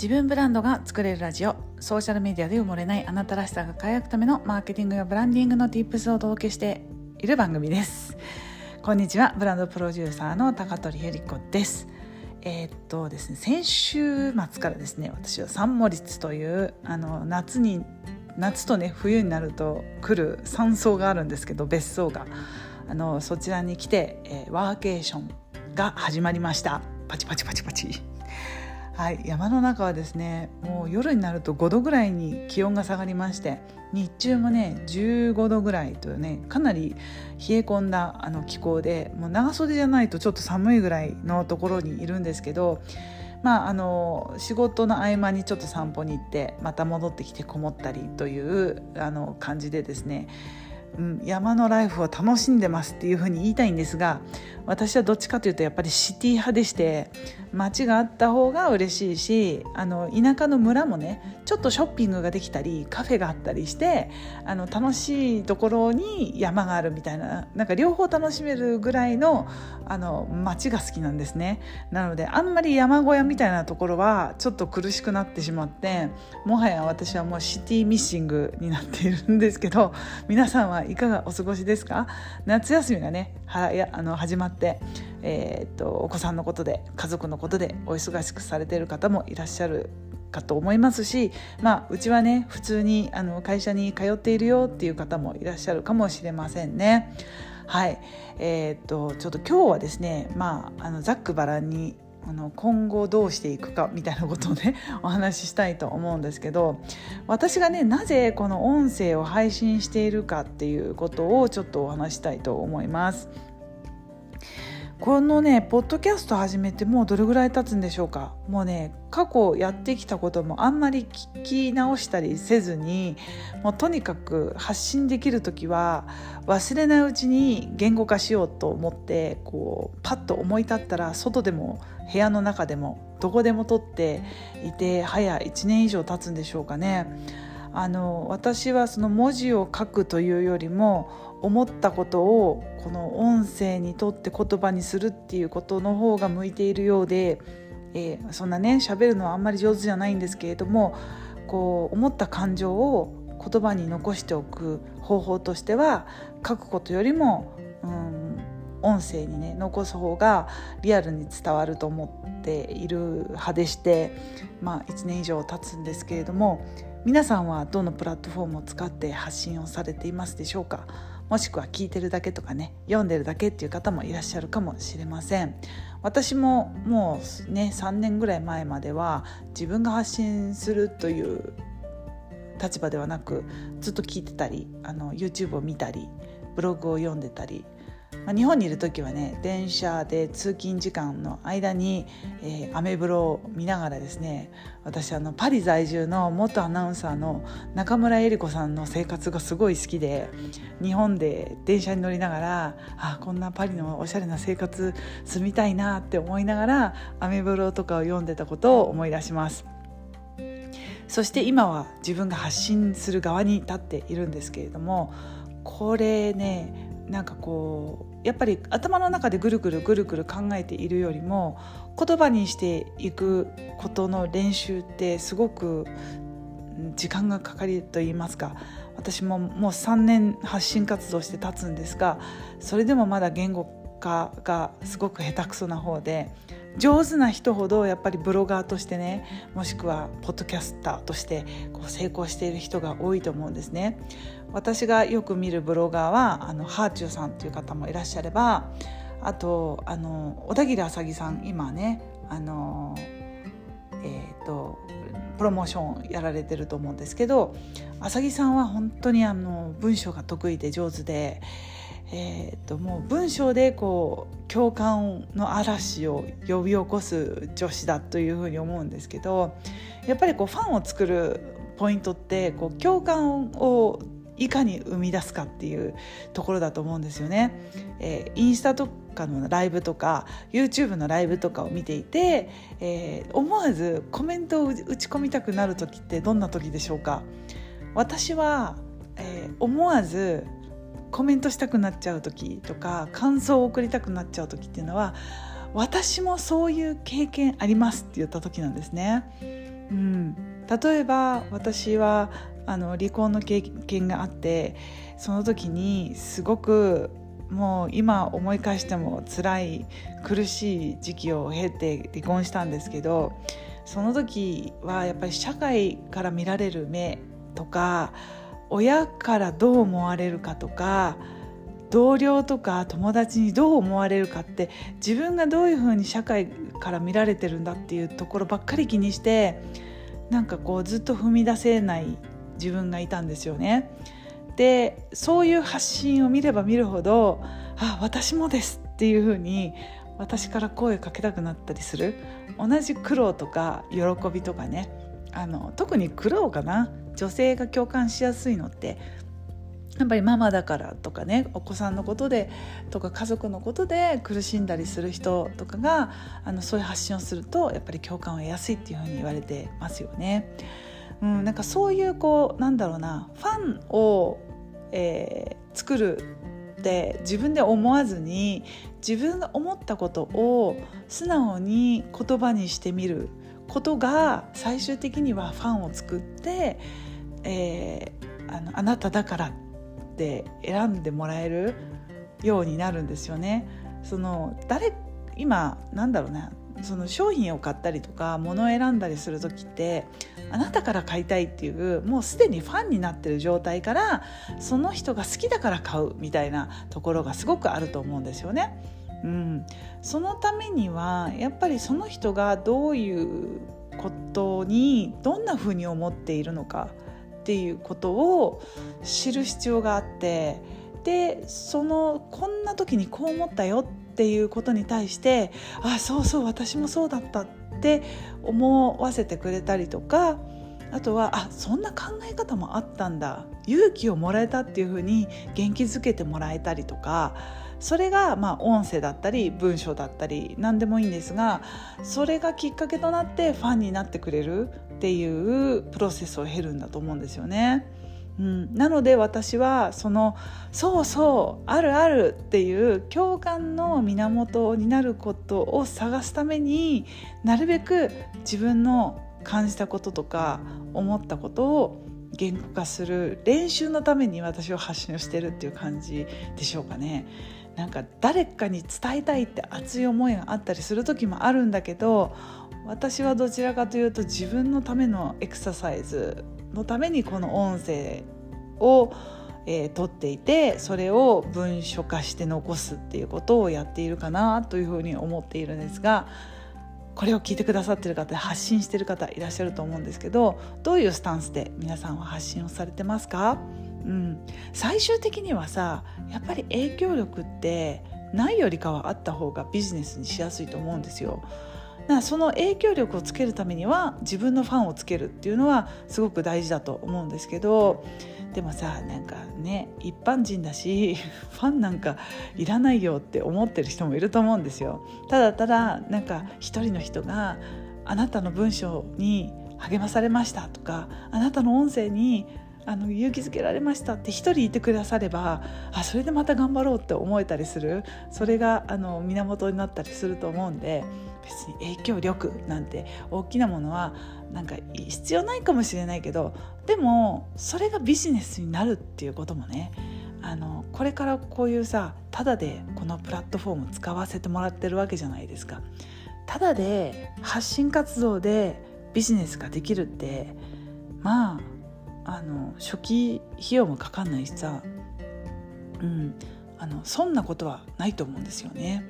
自分ブランドが作れるラジオ。ソーシャルメディアで埋もれないあなたらしさが輝くためのマーケティングやブランディングの Tips をお届けしている番組です。こんにちは。ブランドプロデューサーの高取由里子です。えー、っとですね先週末からですね私はサンモリッツというあの夏に夏とね冬になると来る山荘があるんですけど別荘が。あのそちらに来て、えー、ワーケーションが始まりました。パチパチパチパチ。はい、山の中はですねもう夜になると5度ぐらいに気温が下がりまして日中もね15度ぐらいというねかなり冷え込んだあの気候でもう長袖じゃないとちょっと寒いぐらいのところにいるんですけどまあ、あの仕事の合間にちょっと散歩に行ってまた戻ってきてこもったりというあの感じでですねうん、山のライフを楽しんでますっていうふうに言いたいんですが私はどっちかというとやっぱりシティ派でして街があった方が嬉しいしあの田舎の村もねちょっとショッピングができたりカフェがあったりしてあの楽しいところに山があるみたいななんか両方楽しめるぐらいのあの街が好きなんですね。なのであんまり山小屋みたいなところはちょっと苦しくなってしまってもはや私はもうシティミッシングになっているんですけど皆さんはいかがお過ごしですか？夏休みがねはやあの始まって、えー、っとお子さんのことで家族のことでお忙しくされている方もいらっしゃるかと思いますし、まあ、うちはね普通にあの会社に通っているよっていう方もいらっしゃるかもしれませんね。はい、えー、っとちょっと今日はですね、まあ、あのざっくばらんにあの今後どうしていくかみたいなことをね お話ししたいと思うんですけど私がねなぜこの音声を配信しているかっていうことをちょっとお話したいと思います。このねポッドキャスト始めてもうどれぐらい経つんでしょうか？もうね過去やってきたこともあんまり聞き直したりせずにもうとにかく発信できる時は忘れないうちに言語化しようと思ってこうパッと思い立ったら外でも部屋の中でもどこでも撮っていて早1年以上経つんでしょうかね。あの私はその文字を書くというよりも思ったことをこの音声にとって言葉にするっていうことの方が向いているようで、えー、そんなね喋るのはあんまり上手じゃないんですけれどもこう思った感情を言葉に残しておく方法としては書くことよりも、うん、音声にね残す方がリアルに伝わると思っている派でして、まあ、1年以上経つんですけれども皆さんはどのプラットフォームを使って発信をされていますでしょうか？もしくは聞いてるだけとかね読んでるだけっていう方もいらっしゃるかもしれません。私ももうね3年ぐらい前までは自分が発信するという立場ではなくずっと聞いてたりあの YouTube を見たりブログを読んでたりまあ、日本にいる時はね電車で通勤時間の間に、えー、アメブロを見ながらですね私あのパリ在住の元アナウンサーの中村江里子さんの生活がすごい好きで日本で電車に乗りながらあこんなパリのおしゃれな生活住みたいなって思いながらアメブロとかを読んでたことを思い出します。そして今は自分が発信する側に立っているんですけれどもこれねなんかこうやっぱり頭の中でぐるぐるぐるぐる考えているよりも言葉にしていくことの練習ってすごく時間がかかりと言いますか私ももう3年発信活動して経つんですがそれでもまだ言語化がすごく下手くそな方で上手な人ほどやっぱりブロガーとしてねもしくはポッドキャスターとしてこう成功している人が多いと思うんですね。私がよく見るブロガーはあのハーチューさんという方もいらっしゃればあとあの小田切あさぎさん今ねあの、えーと、プロモーションやられてると思うんですけどあさぎさんは本当にあの文章が得意で上手で。えーと、もう文章でこう共感の嵐を呼び起こす女子だというふうに思うんですけどやっぱりこうファンを作るポイントってこう共感をいかに生み出すかっていうところだと思うんですよね。えー、インスタとかのライブとか YouTube のライブとかを見ていて、えー、思わずコメントを打ち込みたくなる時ってどんな時でしょうか？私は、えー、思わずコメントしたくなっちゃう時とか感想を送りたくなっちゃう時っていうのは私もそういう経験ありますって言った時なんですね。うん、例えば私はあの離婚の経験があってその時にすごくもう今思い返しても辛い苦しい時期を経て離婚したんですけどその時はやっぱり社会から見られる目とか親からどう思われるかとか同僚とか友達にどう思われるかって自分がどういうふうに社会から見られてるんだっていうところばっかり気にしてなんかこうずっと踏み出せない自分がいたんですよね。でそういう発信を見れば見るほど「あ私もです」っていうふうに私から声かけたくなったりする同じ苦労とか喜びとかねあの特に苦労かな女性が共感しやすいのってやっぱりママだからとかねお子さんのことでとか家族のことで苦しんだりする人とかがあのそういう発信をするとやっぱり共感を得やすいっていうふうに言われてますよね。うん、なんかそういうこうなんだろうなファンを、えー、作るって自分で思わずに自分が思ったことを素直に言葉にしてみることが最終的にはファンを作って、えー、あのあなただからって選んでもらえるようになるんですよね。その誰今なんだろうねその商品を買ったりとか物を選んだりする時ってあなたから買いたいっていうもうすでにファンになってる状態からその人が好きだから買うみたいなところがすごくあると思うんですよね。うん、そのためにはやっぱりその人がどういうことにどんなふうに思っているのかっていうことを知る必要があってでそのこんな時にこう思ったよっていうことに対してあそうそう私もそうだったって思わせてくれたりとかあとはあそんな考え方もあったんだ。勇気をもらえたっていうふうに元気づけてもらえたりとかそれがまあ音声だったり文章だったり何でもいいんですがそれがきっかけとなってファンになってくれるっていうプロセスを経るんだと思うんですよね。うん、なので私はその「そうそうあるある」っていう共感の源になることを探すためになるべく自分の感じたこととか思ったことを言語化する練習のために私は発信をしてるっていう感じでしょうかね。なんか誰かに伝えたいって熱い思いがあったりする時もあるんだけど私はどちらかというと自分のためのエクササイズのためにこの音声を、えー、取っていてそれを文書化して残すっていうことをやっているかなというふうに思っているんですがこれを聞いてくださってる方発信してる方いらっしゃると思うんですけどどういうスタンスで皆さんは発信をされてますか、うん、最終的にはさやっぱり影響力ってないよりかはあった方がビジネスにしやすいと思うんですよ。だからその影響力をつけるためには自分のファンをつけるっていうのはすごく大事だと思うんですけどでもさなんかね一般人だし ファンなんかいらないよって思ってる人もいると思うんですよ。ただただなんか一人の人があなたの文章に励まされましたとかあなたの音声にあの勇気づけられましたって一人いてくださればあそれでまた頑張ろうって思えたりするそれがあの源になったりすると思うんで別に影響力なんて大きなものはなんか必要ないかもしれないけどでもそれがビジネスになるっていうこともねあのこれからこういうさただでこのプラットフォーム使わせてもらってるわけじゃないですか。ただで発信活動でビジネスができるってまああの初期費用もかかんないしさ、うん、あのそんなことはないと思うんですよね。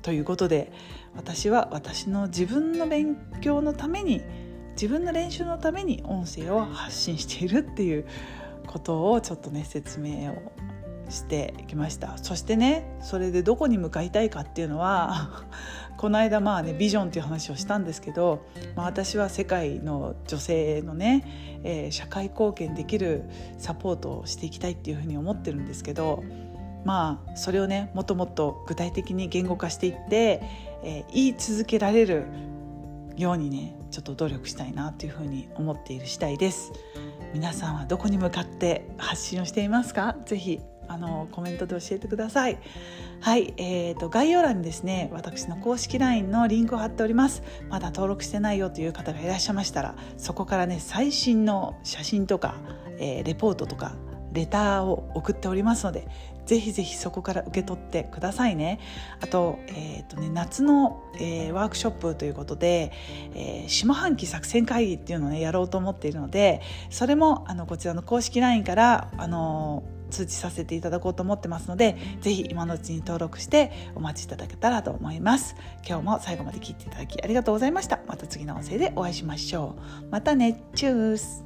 ということで私は私の自分の勉強のために自分の練習のために音声を発信しているっていうことをちょっとね説明をしてきました。そしてねそれでどこに向かいたいかっていうのは この間まあねビジョンっていう話をしたんですけど、まあ、私は世界の女性のね、えー、社会貢献できるサポートをしていきたいっていうふうに思ってるんですけどまあそれをねもっともっと具体的に言語化していって、えー、言い続けられるようにねちょっと努力したいなというふうに思っている次第です。皆さんはどこに向かって発信をしていますか？ぜひあのコメントで教えてくださいはい、えーと、概要欄にですね私の公式 LINE のリンクを貼っておりますまだ登録してないよという方がいらっしゃいましたらそこからね最新の写真とか、えー、レポートとかレターを送っておりますのでぜひぜひそこから受け取ってくださいね。あと,、えーとね、夏の、えー、ワークショップということで、えー、下半期作戦会議っていうのをねやろうと思っているのでそれもあのこちらの公式 LINE からあの通知させていただこうと思ってますのでぜひ今のうちに登録してお待ちいただけたらと思います。今日も最後まで聞いていただきありがとうございました。また次の音声でお会いしましょう。またね。チュース。